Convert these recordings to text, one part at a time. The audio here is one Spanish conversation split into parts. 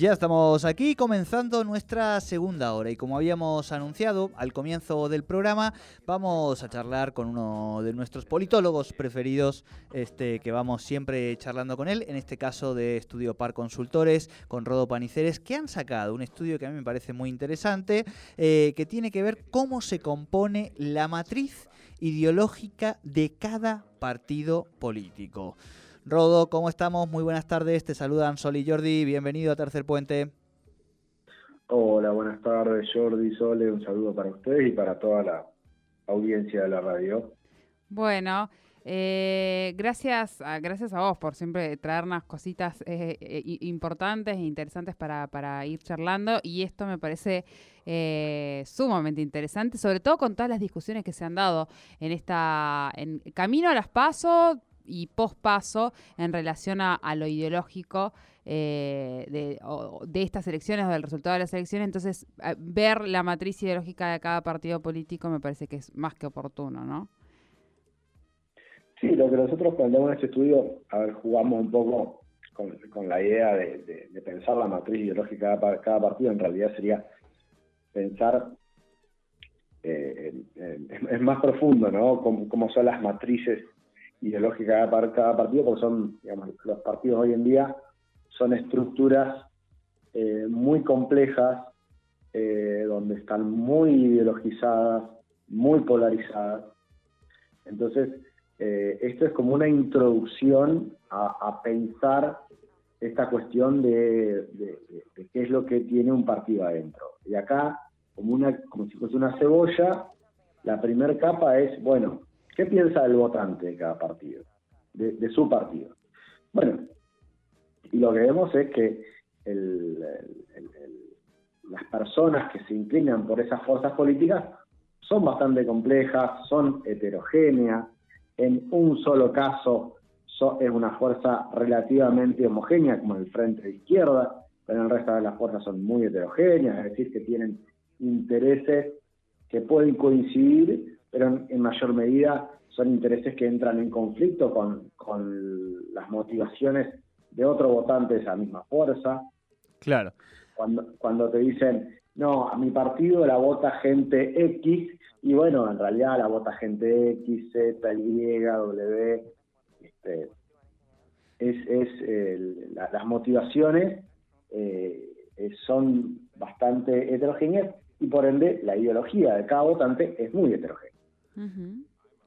Ya estamos aquí comenzando nuestra segunda hora y como habíamos anunciado al comienzo del programa, vamos a charlar con uno de nuestros politólogos preferidos, este, que vamos siempre charlando con él, en este caso de Estudio Par Consultores, con Rodo Paniceres, que han sacado un estudio que a mí me parece muy interesante, eh, que tiene que ver cómo se compone la matriz ideológica de cada partido político. Rodo, ¿cómo estamos? Muy buenas tardes. Te saludan Sol y Jordi. Bienvenido a Tercer Puente. Hola, buenas tardes, Jordi, Sole. Un saludo para ustedes y para toda la audiencia de la radio. Bueno, eh, gracias, a, gracias a vos por siempre traernos cositas eh, eh, importantes e interesantes para, para, ir charlando y esto me parece sumamente interesante, sobre todo con todas las discusiones que se han dado en esta en camino a las pasos y pospaso en relación a, lo ideológico eh, de, estas elecciones o del resultado de las elecciones. Entonces, eh, ver la matriz ideológica de cada partido político me parece que es más que oportuno, ¿no? Sí, lo que nosotros planteamos en este estudio, a ver, jugamos un poco con, la idea de, pensar la matriz ideológica de cada, partido, en realidad sería pensar eh, es más profundo, ¿no? cómo son las matrices ideológica de cada partido, porque son, digamos, los partidos hoy en día son estructuras eh, muy complejas, eh, donde están muy ideologizadas, muy polarizadas. Entonces, eh, esto es como una introducción a, pensar esta cuestión de, qué es lo que tiene un partido adentro. Y acá, como, una, como si fuese una cebolla, la primera capa es, bueno, ¿Qué piensa el votante de cada partido? De, su partido. Bueno, y lo que vemos es que las personas que se inclinan por esas fuerzas políticas son bastante complejas, son heterogéneas. En un solo caso es una fuerza relativamente homogénea, como el Frente de Izquierda, pero el resto de las fuerzas son muy heterogéneas, es decir, que tienen intereses que pueden coincidir, pero en, mayor medida son intereses que entran en conflicto con, las motivaciones de otro votante de esa misma fuerza. Claro. Cuando, cuando te dicen, no, a mi partido la vota gente X, y bueno, en realidad la vota gente X, Z, Y, W, este, es, es las motivaciones eh, son bastante heterogéneas y por ende la ideología de cada votante es muy heterogénea.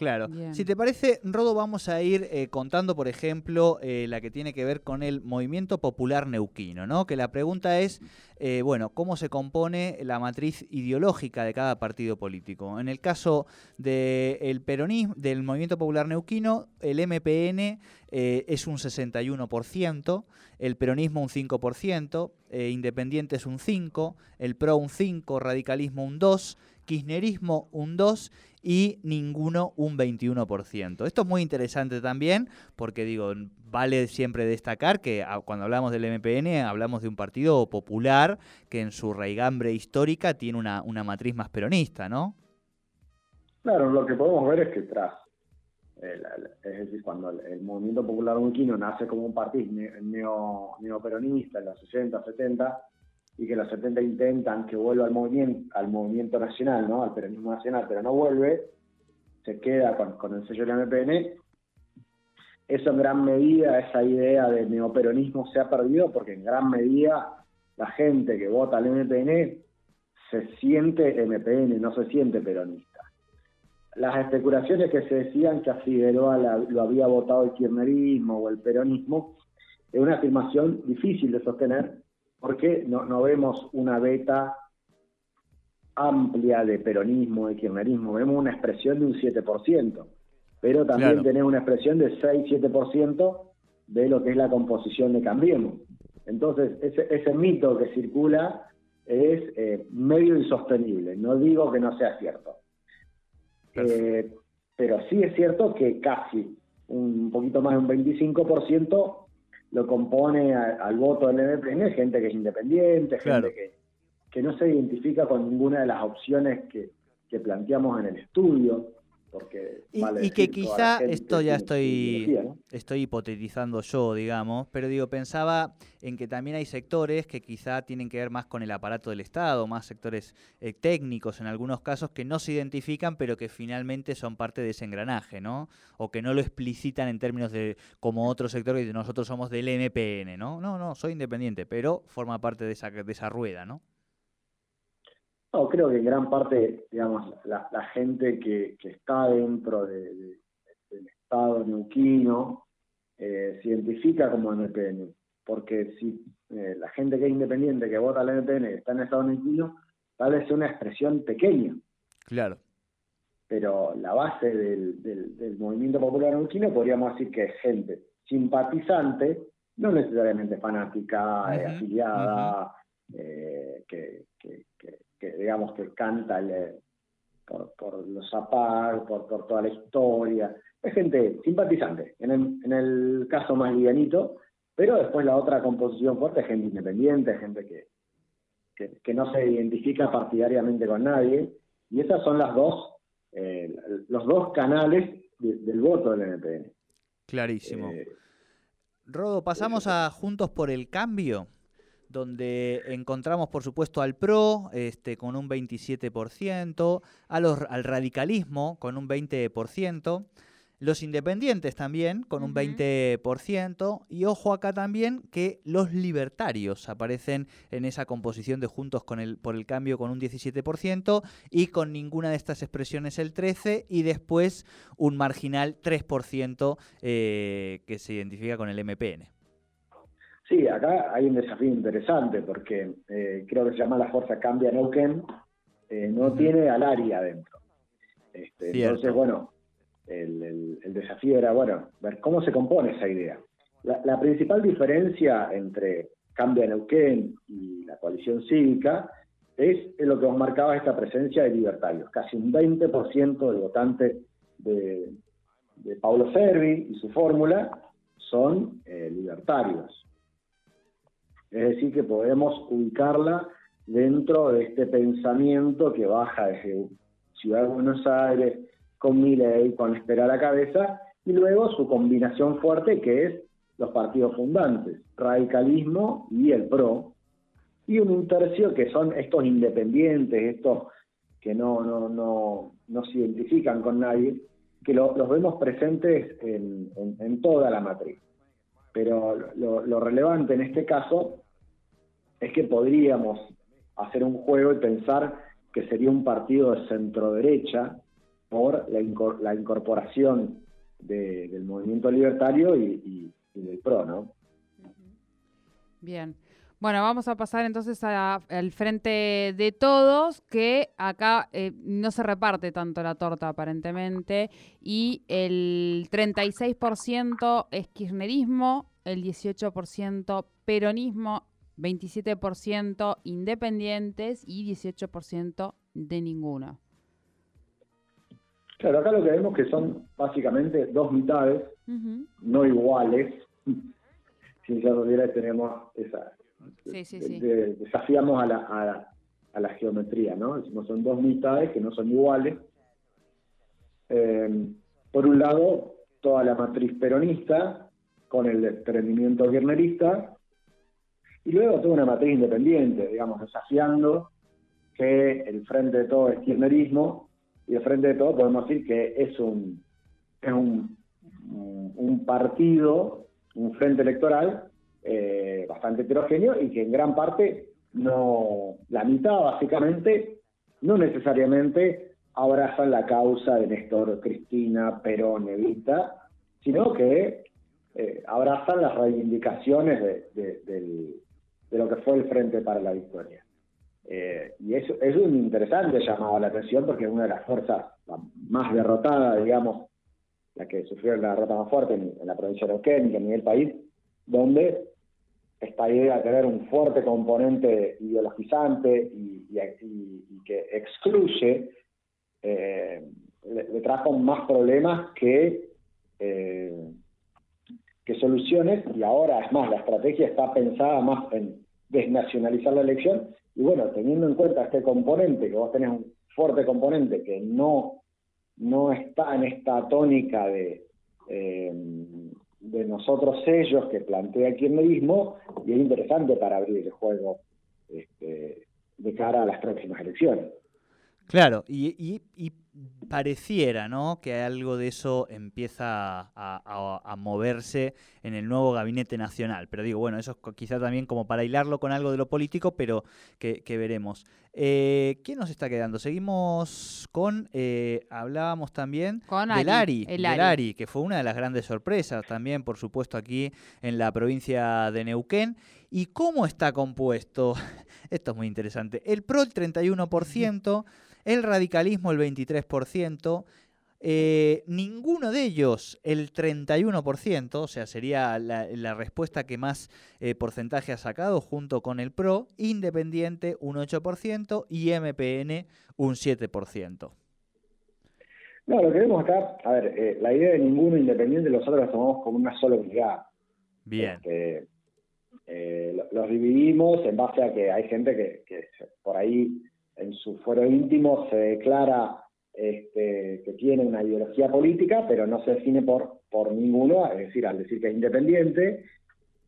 Claro. Si te parece, Rodo, vamos a ir eh, contando, por ejemplo, eh, la que tiene que ver con el movimiento popular neuquino, ¿no? Que la pregunta es, eh, bueno, ¿cómo se compone la matriz ideológica de cada partido político? En el caso del peronismo, del movimiento popular neuquino, el MPN es un 61%, el peronismo un 5%, independiente es un 5%, el PRO un 5%, radicalismo un 2%, kirchnerismo un 2% y ninguno un 21%. Esto es muy interesante también porque digo, vale siempre destacar que ah, cuando hablamos del MPN hablamos de un partido popular que en su raigambre histórica tiene una, una matriz más peronista, ¿no? Claro, lo que podemos ver es que tras, es decir, cuando el, movimiento popular unquino nace como un partido neo, neoperonista en los 60, 70, y que los 70 intentan que vuelva al movimiento, al movimiento nacional, ¿no? al peronismo nacional, pero no vuelve, se queda con, el sello del MPN. Eso en gran medida, esa idea del neoperonismo se ha perdido porque en gran medida la gente que vota al MPN se siente MPN, no se siente peronista. Las especulaciones que se decían que a Figueroa lo había votado el kirchnerismo o el peronismo es una afirmación difícil de sostener porque no, no vemos una beta amplia de peronismo, de kirchnerismo, vemos una expresión de un 7%, pero también tenemos una expresión de 6-7% de lo que es la composición de Cambiemos. Entonces, ese, ese mito que circula es eh, medio insostenible, no digo que no sea cierto. Eh, pero sí es cierto que casi un poquito más de un 25% lo compone al voto del MPN gente que es independiente, gente que, que no se identifica con ninguna de las opciones que, que planteamos en el estudio. Porque y, que quizá esto ya estoy, estoy hipotetizando yo, digamos, pero digo, pensaba en que también hay sectores que quizá tienen que ver más con el aparato del Estado, más sectores eh, técnicos en algunos casos que no se identifican, pero que finalmente son parte de ese engranaje, ¿no? O que no lo explicitan en términos de como otro sector que nosotros somos del MPN, ¿no? No, no, soy independiente, pero forma parte de esa, de esa rueda, ¿no? No, creo que en gran parte, digamos, la, gente que, está dentro del Estado neuquino eh, se identifica como NPN, porque si eh, la gente que es independiente, que vota al NPN, está en el Estado neuquino, tal vez sea una expresión pequeña. Claro. Pero la base del, movimiento popular neuquino podríamos decir que es gente simpatizante, no necesariamente fanática, eh, afiliada, que que digamos que canta por, los APAG, por, por toda la historia. Es gente simpatizante, en el, en el caso más livianito, pero después la otra composición fuerte es gente independiente, gente que, que, no se identifica partidariamente con nadie, y esas son las dos, eh, los dos canales del voto del NPN. Clarísimo. Eh, Rodo, pasamos a Juntos por el Cambio donde encontramos por supuesto al PRO este, con un 27%, a los, al radicalismo con un 20%, los independientes también con un 20%, y ojo acá también que los libertarios aparecen en esa composición de Juntos con el, por el Cambio con un 17% y con ninguna de estas expresiones el 13% y después un marginal 3% eh, que se identifica con el MPN. Sí, acá hay un desafío interesante porque eh, creo que se llama la Fuerza Cambia Neuquén, eh, no tiene al área adentro. Este, entonces, bueno, el, desafío era, bueno, ver cómo se compone esa idea. La, principal diferencia entre Cambia Neuquén y la coalición cívica es lo que os marcaba esta presencia de libertarios. Casi un 20% de votantes de, de Paulo Servi y su fórmula son eh, libertarios. Es decir, que podemos ubicarla dentro de este pensamiento que baja desde Ciudad de Buenos Aires, con Miley, con Espera a la cabeza, y luego su combinación fuerte que es los partidos fundantes, radicalismo y el PRO, y un tercio que son estos independientes, estos que no, no, no, no se identifican con nadie, que los vemos presentes en, toda la matriz. Pero lo relevante en este caso es que podríamos hacer un juego y pensar que sería un partido de centro derecha por la, incorporación del movimiento libertario y, del PRO, ¿no? Bien. Bueno, vamos a pasar entonces al frente de todos, que acá eh, no se reparte tanto la torta aparentemente, y el 36% es kirchnerismo, el 18% peronismo, 27% independientes y 18% de ninguno. Claro, acá lo que vemos que son básicamente dos mitades, no iguales. si ya tenemos esa... Sí, sí, sí. desafiamos a la, a, la, geometría, ¿no? Decimos, son dos mitades que no son iguales. Eh, por un lado, toda la matriz peronista, con el desprendimiento kirchnerista, y luego toda una matriz independiente, digamos, desafiando que el frente de todo es kirchnerismo, y el frente de todo podemos decir que es un, es un, un partido, un frente electoral eh, bastante heterogéneo y que en gran parte no, la mitad básicamente, no necesariamente abrazan la causa de Néstor, Cristina, Perón, Evita, sino que eh, abrazan las reivindicaciones de lo que fue el Frente para la Victoria. Eh, y eso es un interesante llamado a la atención porque es una de las fuerzas más derrotadas, digamos, la que sufrió la derrota más fuerte en, la provincia de Neuquén y en el país, donde esta idea de tener un fuerte componente ideologizante y, que excluye, eh, le, trajo más problemas que, eh, soluciones, y ahora es más, la estrategia está pensada más en desnacionalizar la elección, y bueno, teniendo en cuenta este componente, que vos tenés un fuerte componente que no, no está en esta tónica de, eh, de nosotros ellos que plantea el kirchnerismo, y es interesante para abrir el juego este, de cara a las próximas elecciones. Claro, y, pareciera, ¿no? Que algo de eso empieza a, moverse en el nuevo gabinete nacional. Pero digo, bueno, eso es quizá también como para hilarlo con algo de lo político, pero que, veremos. Eh, ¿Quién nos está quedando? Seguimos con, eh, hablábamos también con de Lari, que fue una de las grandes sorpresas también, por supuesto, aquí en la provincia de Neuquén. ¿Y cómo está compuesto? Esto es muy interesante. El PRO el 31% el radicalismo el 23%, eh, ninguno de ellos el 31%, o sea, sería la, respuesta que más eh, porcentaje ha sacado junto con el PRO, Independiente un 8% y MPN un 7%. No, lo que vemos acá, a ver, eh, la idea de ninguno independiente nosotros la tomamos como una sola unidad. Bien. Este, los dividimos en base a que hay gente que, que por ahí en su fuero íntimo se declara este, que tiene una ideología política, pero no se define por, por ninguno, es decir, al decir que es independiente,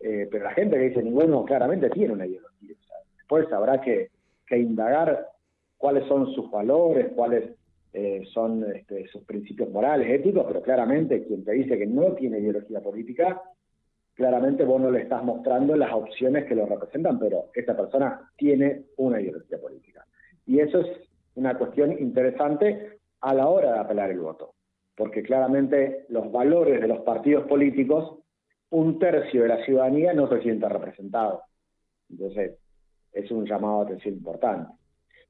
eh, pero la gente que dice ninguno claramente tiene una ideología. después habrá que, indagar cuáles son sus valores, cuáles eh, son este, sus principios morales, éticos, pero claramente quien te dice que no tiene ideología política, claramente vos no le estás mostrando las opciones que lo representan, pero esta persona tiene una ideología política. Y eso es una cuestión interesante a la hora de apelar el voto, porque claramente los valores de los partidos políticos, un tercio de la ciudadanía no se siente representado. Entonces, es un llamado de atención importante.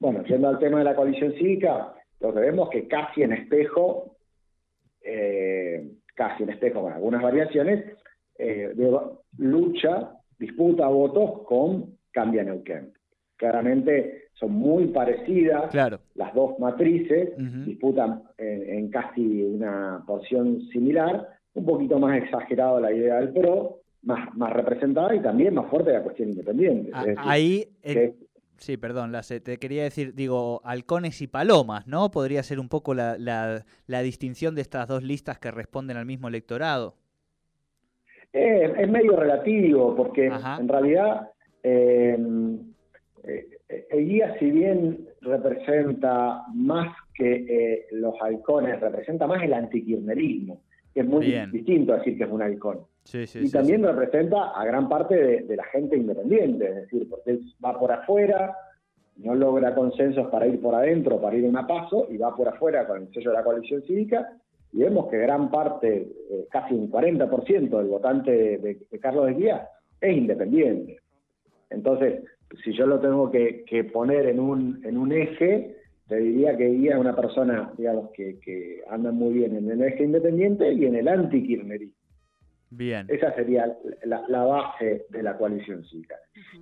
Bueno, yendo al tema de la coalición cívica, lo que vemos que casi en espejo, eh, casi en espejo con algunas variaciones, eh, lucha, disputa votos con Cambia Neuquén. Claramente son muy parecidas las dos matrices, disputan en, casi una porción similar, un poquito más exagerado la idea del PRO, más, más representada y también más fuerte la cuestión independiente. Ah, ahí, sí, perdón, la, te quería decir, digo, halcones y palomas, ¿no? Podría ser un poco la, la, distinción de estas dos listas que responden al mismo electorado. es medio relativo, porque en realidad... Eh, eh, el guía, si bien representa más que eh, los halcones, representa más el antikirnerismo, que es muy distinto decir que es un halcón. y también representa a gran parte de, la gente independiente, es decir, porque él va por afuera, no logra consensos para ir por adentro, para ir a un paso, y va por afuera con el sello de la coalición cívica, y vemos que gran parte, eh, casi un 40% del votante de, de Carlos de Guía es independiente. Entonces, si yo lo tengo que, poner en un, en un eje, te diría que Guía es una persona, digamos, que, que anda muy bien en el eje independiente y en el anti-kirchnerismo. Bien. Esa sería la, base de la coalición cívica.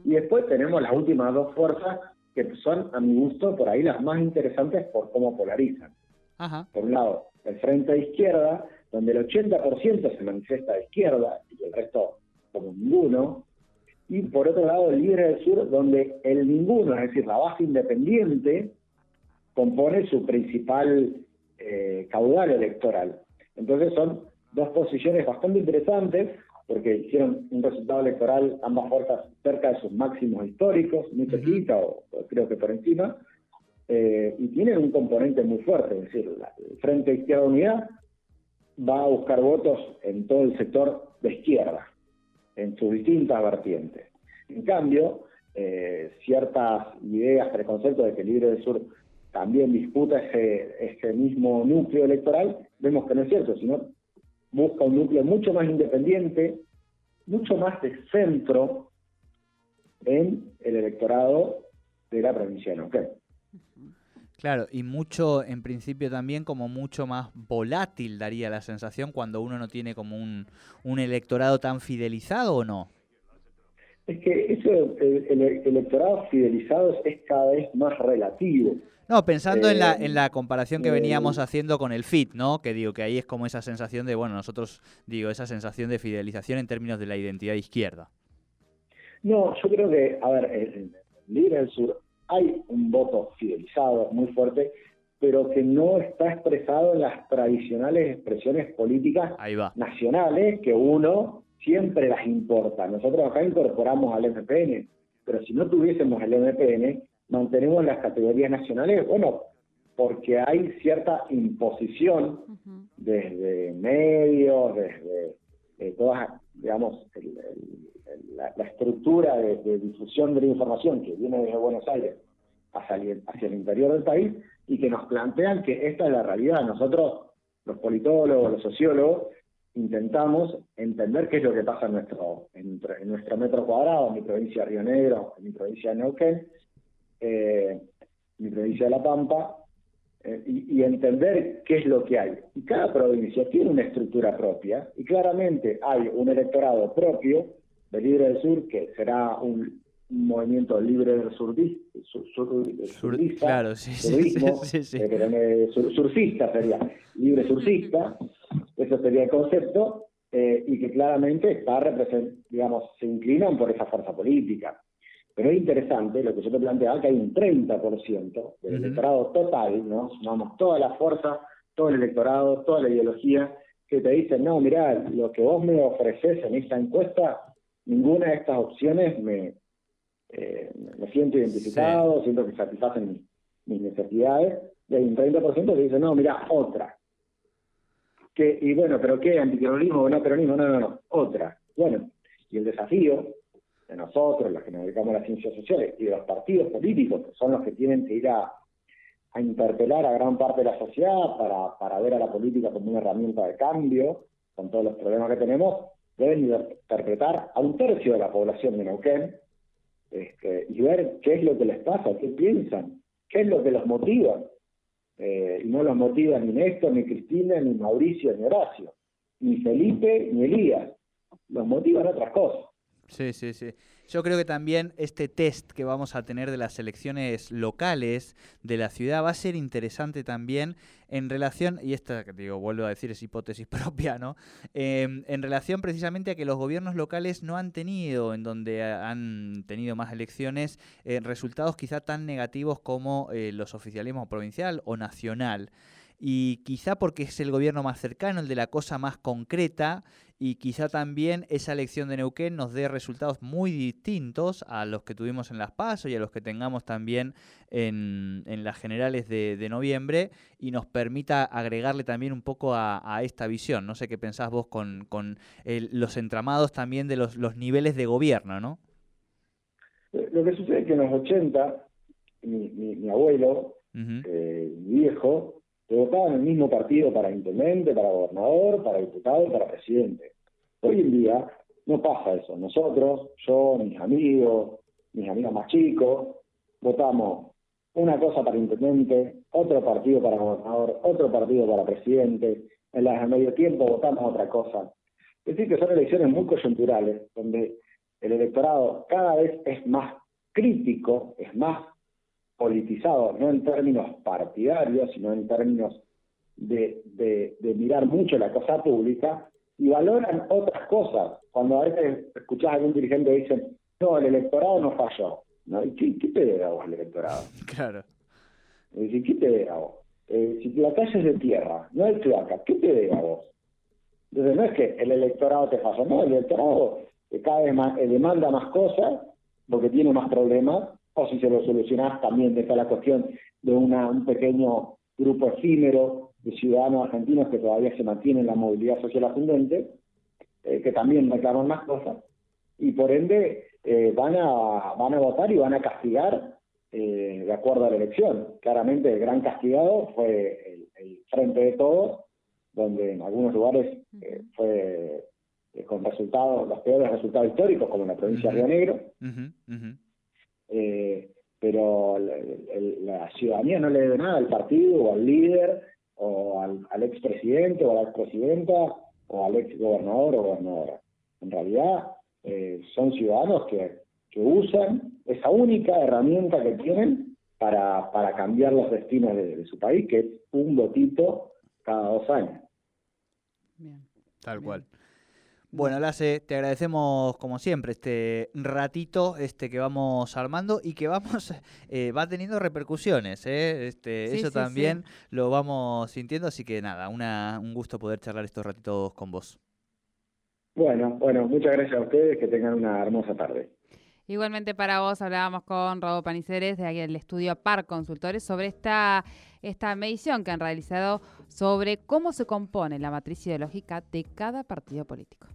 Y después tenemos las últimas dos fuerzas que son, a mi gusto, por ahí las más interesantes por cómo polarizan. Por un lado, el frente de izquierda, donde el 80% se manifiesta de izquierda y el resto como ninguno, y por otro lado el Libre del Sur, donde el ninguno, es decir, la base independiente, compone su principal eh, caudal electoral. Entonces son dos posiciones bastante interesantes, porque hicieron un resultado electoral ambas fuerzas cerca de sus máximos históricos, muy cerquita, o, creo que por encima, eh, y tienen un componente muy fuerte, es decir, el Frente Izquierda Unidad va a buscar votos en todo el sector de izquierda en sus distintas vertientes. En cambio, eh, ciertas ideas, preconceptos de que Libre del Sur también disputa ese, mismo núcleo electoral, vemos que no es cierto, sino busca un núcleo mucho más independiente, mucho más de centro en el electorado de la provincia de Neuquén. Claro, y mucho, en principio también como mucho más volátil daría la sensación cuando uno no tiene como un, un electorado tan fidelizado o no. Es que eso, el, electorado fidelizado es cada vez más relativo. No, pensando en, la, en la comparación que eh, veníamos haciendo con el FIT, ¿no? Que digo que ahí es como esa sensación de, bueno, nosotros, digo, esa sensación de fidelización en términos de la identidad izquierda. No, yo creo que, a ver, Libre del Sur hay un voto fidelizado muy fuerte, pero que no está expresado en las tradicionales expresiones políticas nacionales que uno siempre las importa. Nosotros acá incorporamos al MPN, pero si no tuviésemos el MPN, mantenemos las categorías nacionales, bueno, porque hay cierta imposición desde medios, desde eh, todas, digamos, la, estructura de, difusión de la información que viene desde Buenos Aires hacia el, interior del país y que nos plantean que esta es la realidad. Nosotros, los politólogos, los sociólogos, intentamos entender qué es lo que pasa en nuestro, en, nuestro metro cuadrado, en mi provincia de Río Negro, en mi provincia de Neuquén, eh, en mi provincia de La Pampa, eh, y, entender qué es lo que hay. Y cada provincia tiene una estructura propia, y claramente hay un electorado propio de Libre del Sur, que será un, movimiento libre del surdista, claro, sí, sí, sí, eh, surfista sería, libre surfista, eso sería el concepto, eh, y que claramente está digamos, se inclinan por esa fuerza política. Pero es interesante lo que yo te planteaba, que hay un 30% del electorado total, ¿no? Sumamos toda la fuerza, todo el electorado, toda la ideología, que te dicen, no, mirá, lo que vos me ofreces en esta encuesta, ninguna de estas opciones me, eh, me siento identificado, siento que satisfacen mis, necesidades. Y hay un 30% que dice, no, mira, otra que, y bueno, pero ¿qué? ¿Antiterrorismo o no peronismo? No, no, no, otra. Bueno, y el desafío de nosotros, los que nos dedicamos a las ciencias sociales, y de los partidos políticos, que son los que tienen que ir a, interpelar a gran parte de la sociedad para, para ver a la política como una herramienta de cambio, con todos los problemas que tenemos, deben interpretar a un tercio de la población de Neuquén este, y ver qué es lo que les pasa, qué piensan, qué es lo que los motiva. Eh, y no los motiva ni Néstor, ni Cristina, ni Mauricio, ni Horacio, ni Felipe, ni Elías. Los motivan otras cosas. Sí, sí, sí. Yo creo que también este test que vamos a tener de las elecciones locales de la ciudad va a ser interesante también en relación, y esta, digo, vuelvo a decir, es hipótesis propia, ¿no? Em, en relación precisamente a que los gobiernos locales no han tenido, en donde han tenido más elecciones, eh, resultados quizá tan negativos como eh, los oficialismos provincial o nacional y quizá porque es el gobierno más cercano, el de la cosa más concreta, y quizá también esa elección de Neuquén nos dé resultados muy distintos a los que tuvimos en Las Pasos y a los que tengamos también en, las generales de, noviembre y nos permita agregarle también un poco a, esta visión. No sé qué pensás vos con, los entramados también de los, niveles de gobierno, ¿no? Lo que sucede es que en los 80, mi, abuelo, eh, mi viejo, votaban el mismo partido para intendente, para gobernador, para diputado, para presidente. Hoy en día no pasa eso. Nosotros, yo, mis amigos, mis amigos más chicos, votamos una cosa para intendente, otro partido para gobernador, otro partido para presidente. En las medio tiempo votamos otra cosa. Es decir, que son elecciones muy coyunturales, donde el electorado cada vez es más crítico, es más politizado, no en términos partidarios, sino en términos de, de, mirar mucho la cosa pública, y valoran otras cosas. Cuando a veces escuchás a algún dirigente que dice, no, el electorado no falló. ¿No? ¿Qué, ¿Qué, te debe a vos el electorado? Claro. Es ¿qué te debe a vos? Eh, si la calle es de tierra, no hay cloaca, ¿qué te debe a vos? Entonces no es que el electorado te falla, no, el electorado cada vez más, eh, demanda más cosas porque tiene más problemas o si se lo solucionás también está la cuestión de una, un pequeño grupo efímero de ciudadanos argentinos que todavía se mantienen la movilidad social ascendente, eh, que también reclaman más cosas, y por ende eh, van, a, van a votar y van a castigar eh, de acuerdo a la elección. Claramente el gran castigado fue el, Frente de Todos, donde en algunos lugares fue con resultados, los peores resultados históricos, como en la provincia de Río Negro, eh, pero la ciudadanía no le debe nada al partido o al líder o al, al expresidente o a la expresidenta o al ex gobernador o gobernadora. En realidad eh, son ciudadanos que, que usan esa única herramienta que tienen para, para cambiar los destinos de, su país, que es un votito cada dos años. Bien. Tal cual. Bueno, Lace, te agradecemos como siempre este ratito este que vamos armando y que vamos eh, va teniendo repercusiones, ¿eh? este, eso también lo vamos sintiendo, así que nada, una, un gusto poder charlar estos ratitos con vos. Bueno, bueno, muchas gracias a ustedes, que tengan una hermosa tarde. Igualmente para vos hablábamos con Robo Paniceres de aquí del estudio Par Consultores sobre esta, esta medición que han realizado sobre cómo se compone la matriz ideológica de cada partido político.